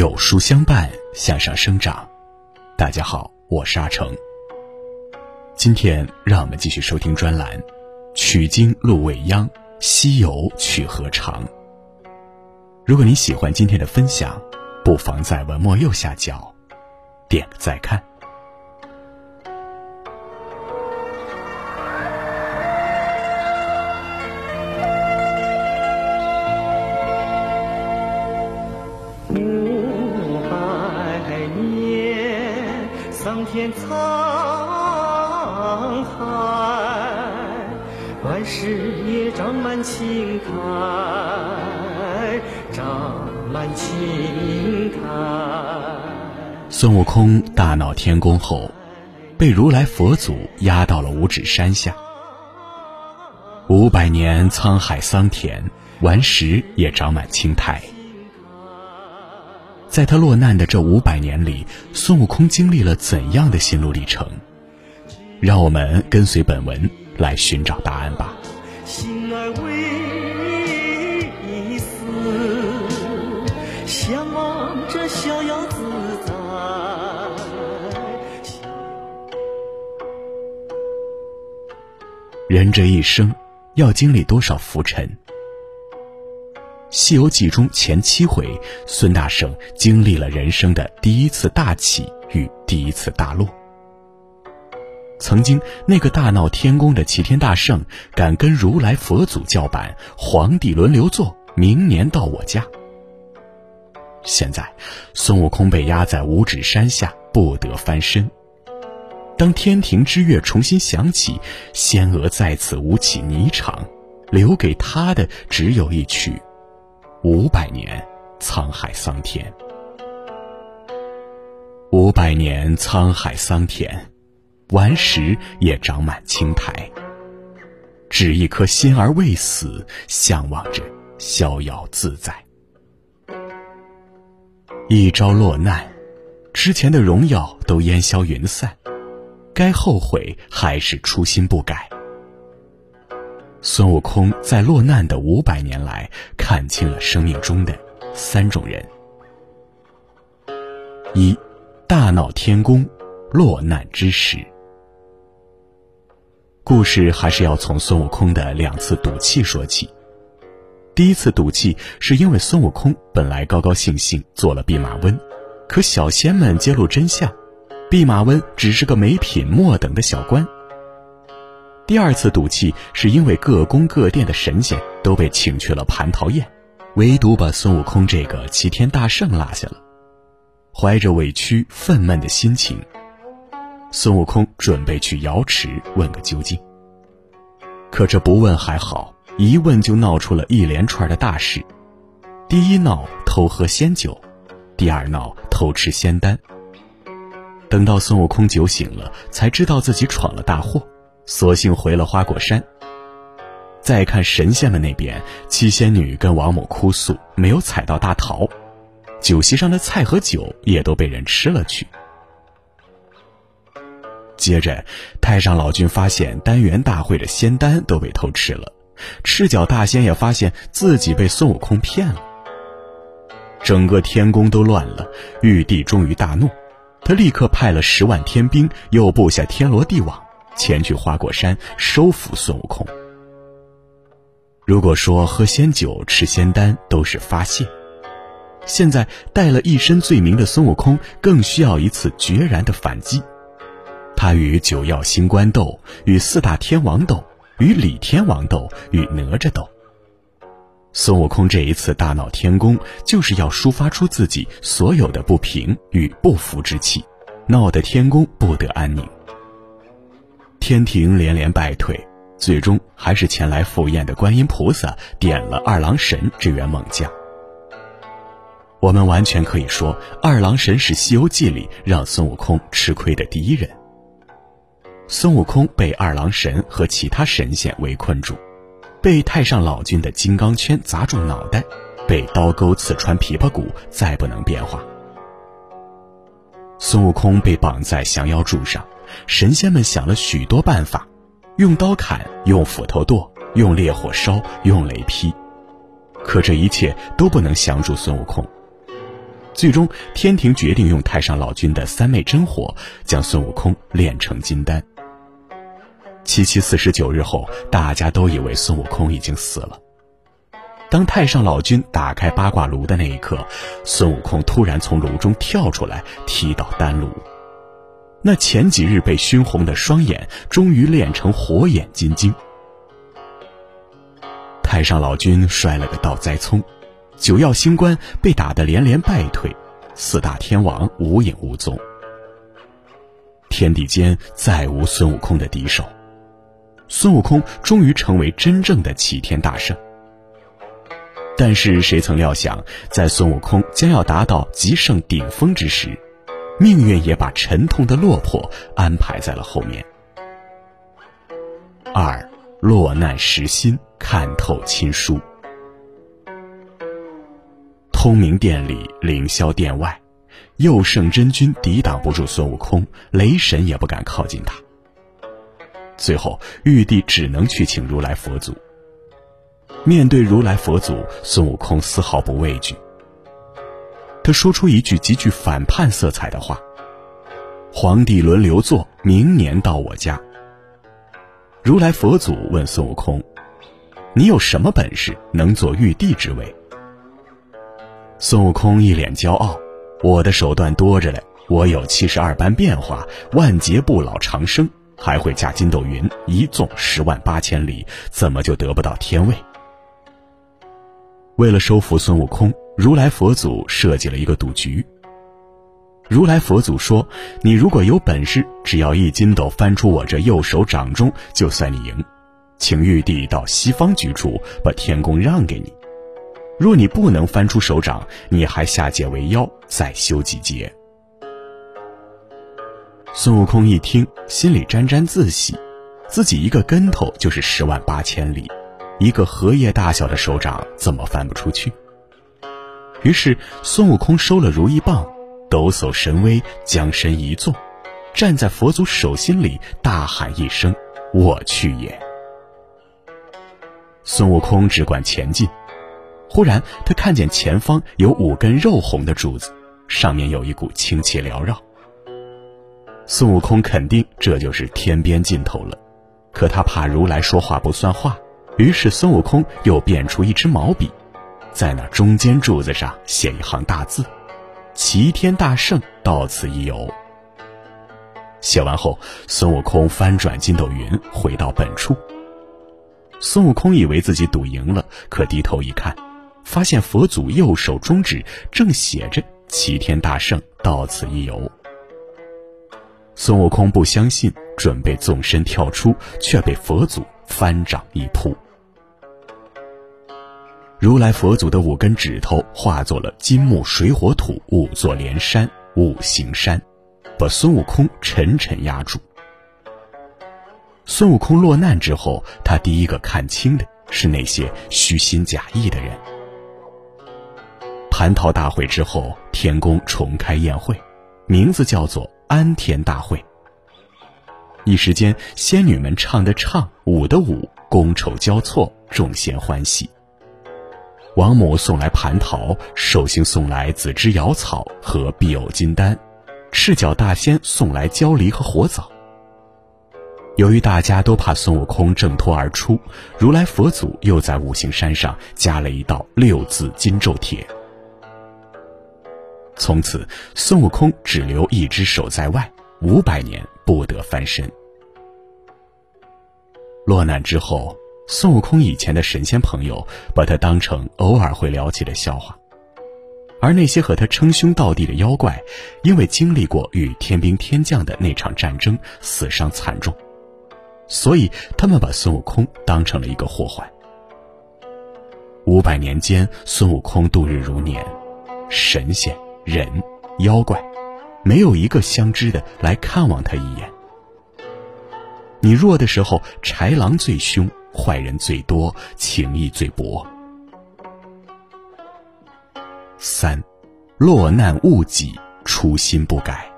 有书相伴，向上生长。大家好，我是阿成。今天让我们继续收听专栏《取经路未央，西游去何长》。如果你喜欢今天的分享，不妨在文末右下角点个再看。沧海，万事也长满青苔，长满青苔。孙悟空大闹天宫后，被如来佛祖压到了五指山下。五百年沧海桑田，顽石也长满青苔。在他落难的这五百年里，孙悟空经历了怎样的心路历程？让我们跟随本文来寻找答案吧。心儿微思，向往着逍遥自在。人这一生，要经历多少浮沉？《西游记》中前七回，孙大圣经历了人生的第一次大起与第一次大落。曾经那个大闹天宫的齐天大圣，敢跟如来佛祖叫板，皇帝轮流坐，明年到我家。现在，孙悟空被压在五指山下，不得翻身。当天庭之乐重新响起，仙娥再次舞起霓裳，留给他的只有一曲。五百年沧海桑田，五百年沧海桑田，顽石也长满青苔。只一颗心儿未死，向往着逍遥自在。一朝落难，之前的荣耀都烟消云散，该后悔还是初心不改。孙悟空在落难的五百年来，看清了生命中的三种人：一、大闹天宫，落难之时。故事还是要从孙悟空的两次赌气说起。第一次赌气是因为孙悟空本来高高兴兴做了弼马温，可小仙们揭露真相，弼马温只是个没品末等的小官。第二次赌气是因为各宫各殿的神仙都被请去了蟠桃宴，唯独把孙悟空这个齐天大圣落下了。怀着委屈愤懑的心情，孙悟空准备去瑶池问个究竟。可这不问还好，一问就闹出了一连串的大事：第一闹偷喝仙酒，第二闹偷吃仙丹。等到孙悟空酒醒了，才知道自己闯了大祸。索性回了花果山。再看神仙们那边，七仙女跟王母哭诉没有采到大桃，酒席上的菜和酒也都被人吃了去。接着，太上老君发现丹元大会的仙丹都被偷吃了，赤脚大仙也发现自己被孙悟空骗了。整个天宫都乱了，玉帝终于大怒，他立刻派了十万天兵，又布下天罗地网。前去花果山收服孙悟空。如果说喝仙酒、吃仙丹都是发泄，现在带了一身罪名的孙悟空更需要一次决然的反击。他与九曜星官斗，与四大天王斗，与李天王斗，与哪吒斗。孙悟空这一次大闹天宫，就是要抒发出自己所有的不平与不服之气，闹得天宫不得安宁。天庭连连败退，最终还是前来赴宴的观音菩萨点了二郎神这员猛将。我们完全可以说，二郎神是《西游记》里让孙悟空吃亏的第一人。孙悟空被二郎神和其他神仙围困住，被太上老君的金刚圈砸中脑袋，被刀钩刺穿琵琶骨，再不能变化。孙悟空被绑在降妖柱上。神仙们想了许多办法，用刀砍，用斧头剁，用烈火烧，用雷劈，可这一切都不能降住孙悟空。最终，天庭决定用太上老君的三昧真火将孙悟空炼成金丹。七七四十九日后，大家都以为孙悟空已经死了。当太上老君打开八卦炉的那一刻，孙悟空突然从炉中跳出来，踢倒丹炉。那前几日被熏红的双眼，终于练成火眼金睛。太上老君摔了个倒栽葱，九曜星官被打得连连败退，四大天王无影无踪。天地间再无孙悟空的敌手，孙悟空终于成为真正的齐天大圣。但是谁曾料想，在孙悟空将要达到极盛顶峰之时，命运也把沉痛的落魄安排在了后面。二，落难时心。看透亲疏，通明殿里，凌霄殿外，佑圣真君抵挡不住孙悟空，雷神也不敢靠近他。最后，玉帝只能去请如来佛祖。面对如来佛祖，孙悟空丝毫不畏惧。说出一句极具反叛色彩的话：“皇帝轮流坐，明年到我家。”如来佛祖问孙悟空。你有什么本事能做玉帝之位？孙悟空一脸骄傲：“我的手段多着嘞，我有七十二般变化，万劫不老长生，还会驾筋斗云，一纵十万八千里，怎么就得不到天位？”为了收服孙悟空，如来佛祖设计了一个赌局。如来佛祖说：“你如果有本事，只要一筋斗翻出我这右手掌中，就算你赢。”请玉帝到西方居住，把天宫让给你。若你不能翻出手掌，你还下界为妖，再修几劫。孙悟空一听，心里沾沾自喜，自己一个跟头就是十万八千里，一个荷叶大小的手掌怎么翻不出去？于是孙悟空收了如意棒，抖擞神威，将身一纵，站在佛祖手心里，大喊一声：“我去也！”孙悟空只管前进，忽然他看见前方有五根肉红的柱子，上面有一股清气缭绕。孙悟空肯定这就是天边尽头了，可他怕如来说话不算话，于是孙悟空又变出一支毛笔，在那中间柱子上写一行大字：“齐天大圣到此一游。”写完后，孙悟空翻转筋斗云，回到本处。孙悟空以为自己赌赢了，可低头一看，发现佛祖右手中指正写着“齐天大圣到此一游”。孙悟空不相信，准备纵身跳出，却被佛祖翻掌一扑。如来佛祖的五根指头化作了金木水火土五座连山五行山，把孙悟空沉沉压住。孙悟空落难之后，他第一个看清的是那些虚心假意的人。蟠桃大会之后，天宫重开宴会，名字叫做安天大会。一时间，仙女们唱的唱，舞的舞，觥筹交错，众仙欢喜。王母送来蟠桃，寿星送来紫芝瑶草和碧藕金丹，赤脚大仙送来焦梨和火枣。由于大家都怕孙悟空挣脱而出，如来佛祖又在五行山上加了一道六字金咒帖。从此，孙悟空只留一只手在外，五百年不得翻身。落难之后，孙悟空以前的神仙朋友把他当成偶尔会聊起的笑话，而那些和他称兄道弟的妖怪，因为经历过与天兵天将的那场战争，死伤惨重。所以，他们把孙悟空当成了一个祸患。五百年间，孙悟空度日如年，神仙、人、妖怪，没有一个相知的来看望他一眼。你弱的时候，豺狼最凶，坏人最多，情义最薄。三，落难勿己，初心不改。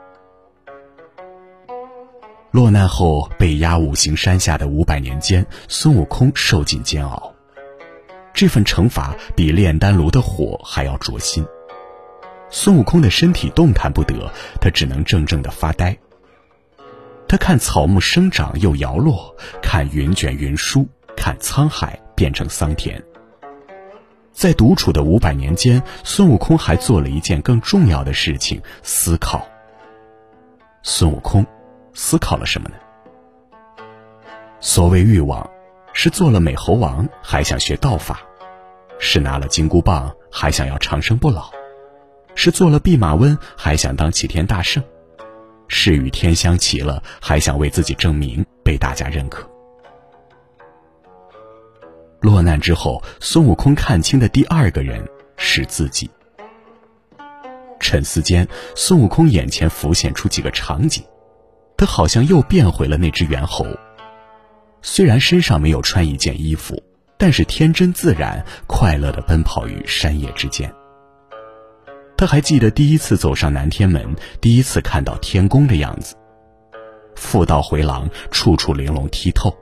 落难后被压五行山下的五百年间，孙悟空受尽煎熬。这份惩罚比炼丹炉的火还要灼心。孙悟空的身体动弹不得，他只能怔怔的发呆。他看草木生长又摇落，看云卷云舒，看沧海变成桑田。在独处的五百年间，孙悟空还做了一件更重要的事情——思考。孙悟空思考了什么呢？所谓欲望，是做了美猴王还想学道法，是拿了金箍棒还想要长生不老。是做了弼马温，还想当齐天大圣；是与天相齐了，还想为自己证明，被大家认可。落难之后，孙悟空看清的第二个人是自己。沉思间，孙悟空眼前浮现出几个场景，他好像又变回了那只猿猴。虽然身上没有穿一件衣服，但是天真自然、快乐的奔跑于山野之间。他还记得第一次走上南天门，第一次看到天宫的样子。复道回廊，处处玲珑剔透，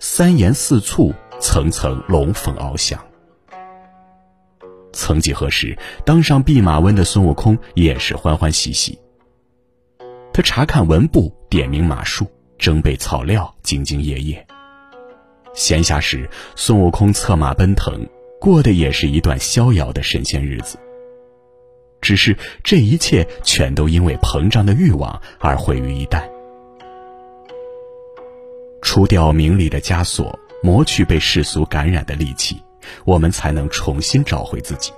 三檐四簇，层层龙凤翱翔。曾几何时，当上弼马温的孙悟空也是欢欢喜喜。他查看文部，点名马术，征备草料，兢兢业业。闲暇时，孙悟空策马奔腾，过的也是一段逍遥的神仙日子。只是这一切全都因为膨胀的欲望而毁于一旦。除掉名利的枷锁，磨去被世俗感染的戾气，我们才能重新找回自己。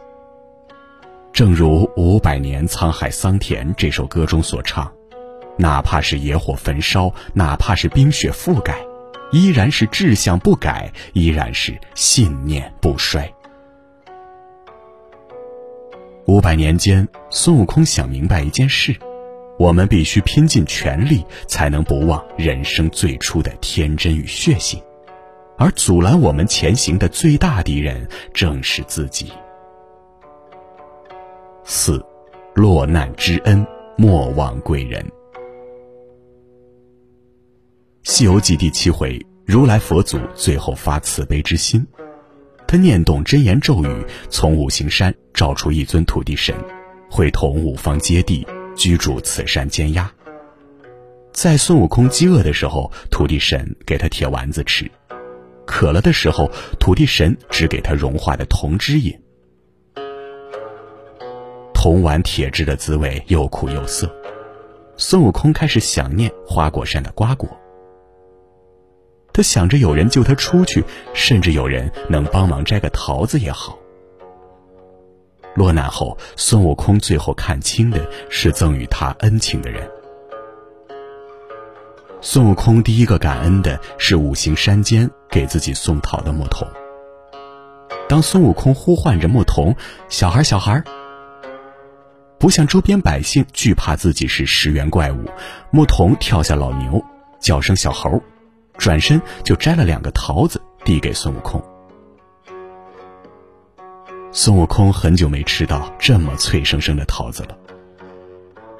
正如《五百年沧海桑田》这首歌中所唱：“哪怕是野火焚烧，哪怕是冰雪覆盖，依然是志向不改，依然是信念不衰。”五百年间，孙悟空想明白一件事：我们必须拼尽全力，才能不忘人生最初的天真与血性。而阻拦我们前行的最大敌人，正是自己。四，落难之恩，莫忘贵人。《西游记》第七回，如来佛祖最后发慈悲之心。他念动真言咒语，从五行山召出一尊土地神，会同五方揭谛居住此山监压。在孙悟空饥饿的时候，土地神给他铁丸子吃；渴了的时候，土地神只给他融化的铜汁饮。铜碗铁汁的滋味又苦又涩，孙悟空开始想念花果山的瓜果。他想着有人救他出去，甚至有人能帮忙摘个桃子也好。落难后，孙悟空最后看清的是赠予他恩情的人。孙悟空第一个感恩的是五行山间给自己送桃的牧童。当孙悟空呼唤着牧童：“小孩，小孩！”不像周边百姓惧怕自己是石原怪物，牧童跳下老牛，叫声“小猴”。转身就摘了两个桃子，递给孙悟空。孙悟空很久没吃到这么脆生生的桃子了。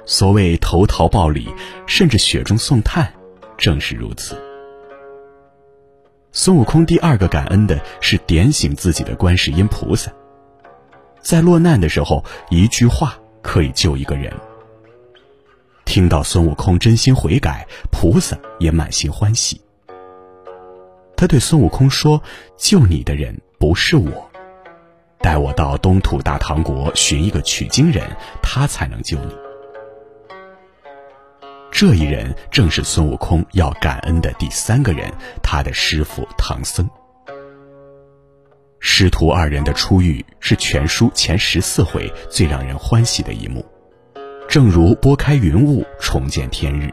所谓投桃报李，甚至雪中送炭，正是如此。孙悟空第二个感恩的是点醒自己的观世音菩萨。在落难的时候，一句话可以救一个人。听到孙悟空真心悔改，菩萨也满心欢喜。他对孙悟空说：“救你的人不是我，带我到东土大唐国寻一个取经人，他才能救你。”这一人正是孙悟空要感恩的第三个人，他的师傅唐僧。师徒二人的初遇是全书前十四回最让人欢喜的一幕，正如拨开云雾，重见天日。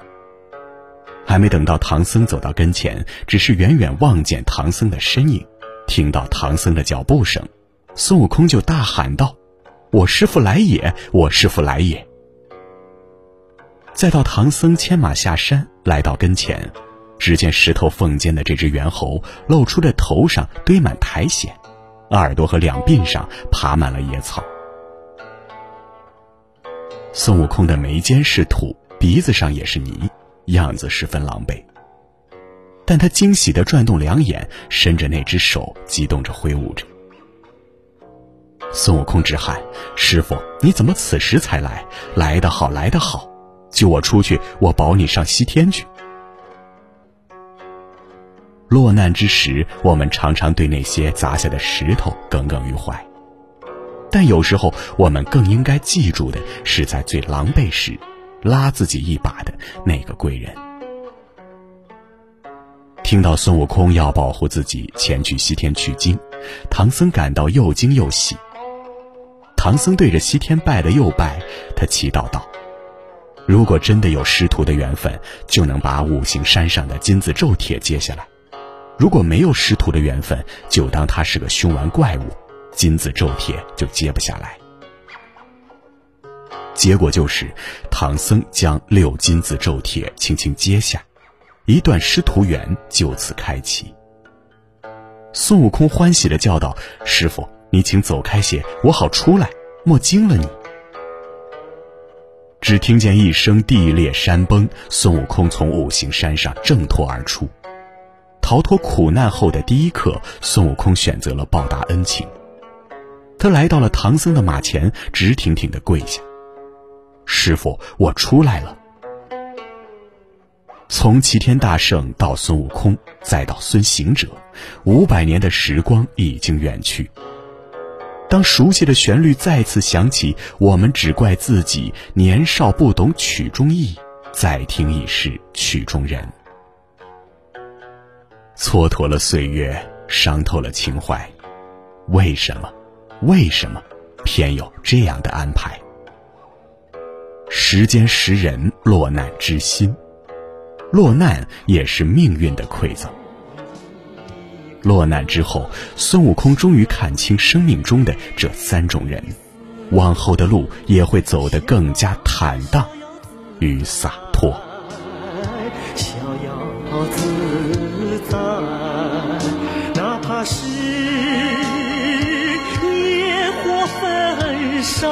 还没等到唐僧走到跟前，只是远远望见唐僧的身影，听到唐僧的脚步声，孙悟空就大喊道：“我师傅来也！我师傅来也！”再到唐僧牵马下山，来到跟前，只见石头缝间的这只猿猴露出的头上堆满苔藓，耳朵和两鬓上爬满了野草。孙悟空的眉间是土，鼻子上也是泥。样子十分狼狈，但他惊喜地转动两眼，伸着那只手，激动着挥舞着。孙悟空直喊：“师傅，你怎么此时才来？来得好，来得好！救我出去，我保你上西天去。”落难之时，我们常常对那些砸下的石头耿耿于怀，但有时候我们更应该记住的是，在最狼狈时，拉自己一把的那个贵人。听到孙悟空要保护自己前去西天取经，唐僧感到又惊又喜。唐僧对着西天拜了又拜，他祈祷道：“如果真的有师徒的缘分，就能把五行山上的金字咒帖接下来。”如果没有师徒的缘分，就当他是个凶顽怪物，金字咒帖就接不下来。结果就是，唐僧将六金字咒帖轻轻接下，一段师徒缘就此开启。孙悟空欢喜的叫道：“师傅，你请走开些，我好出来，莫惊了你。”只听见一声地裂山崩，孙悟空从五行山上挣脱而出。逃脱苦难后的第一刻，孙悟空选择了报答恩情。他来到了唐僧的马前，直挺挺的跪下：“师傅，我出来了。”从齐天大圣到孙悟空，再到孙行者，五百年的时光已经远去。当熟悉的旋律再次响起，我们只怪自己年少不懂曲中意，再听已是曲中人。蹉跎了岁月，伤透了情怀，为什么？为什么偏有这样的安排？时间识人，落难知心，落难也是命运的馈赠。落难之后，孙悟空终于看清生命中的这三种人，往后的路也会走得更加坦荡与洒脱。逍遥自在。哪怕是烈火焚烧。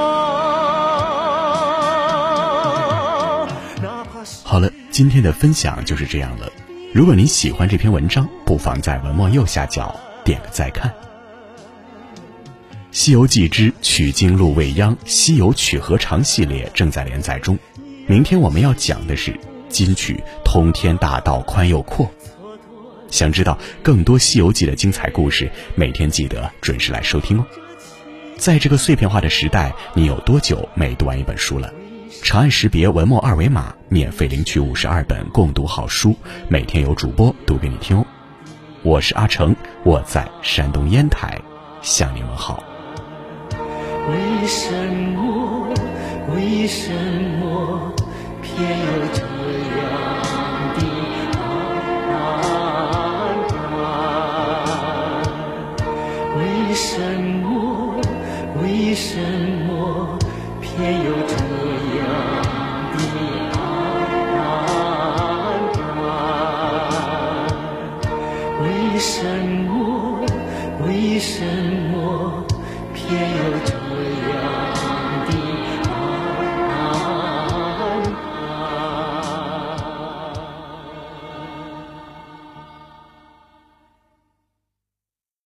好了，今天的分享就是这样了。如果您喜欢这篇文章，不妨在文末右下角点个再看。《西游记之取经路未央》西游取何长系列正在连载中，明天我们要讲的是金曲通天大道宽又阔。想知道更多《西游记》的精彩故事，每天记得准时来收听哦。在这个碎片化的时代，你有多久没读完一本书了？长按识别文末二维码，免费领取五十二本共读好书，每天有主播读给你听哦。我是阿成，我在山东烟台向你问好。为什么？为什么偏有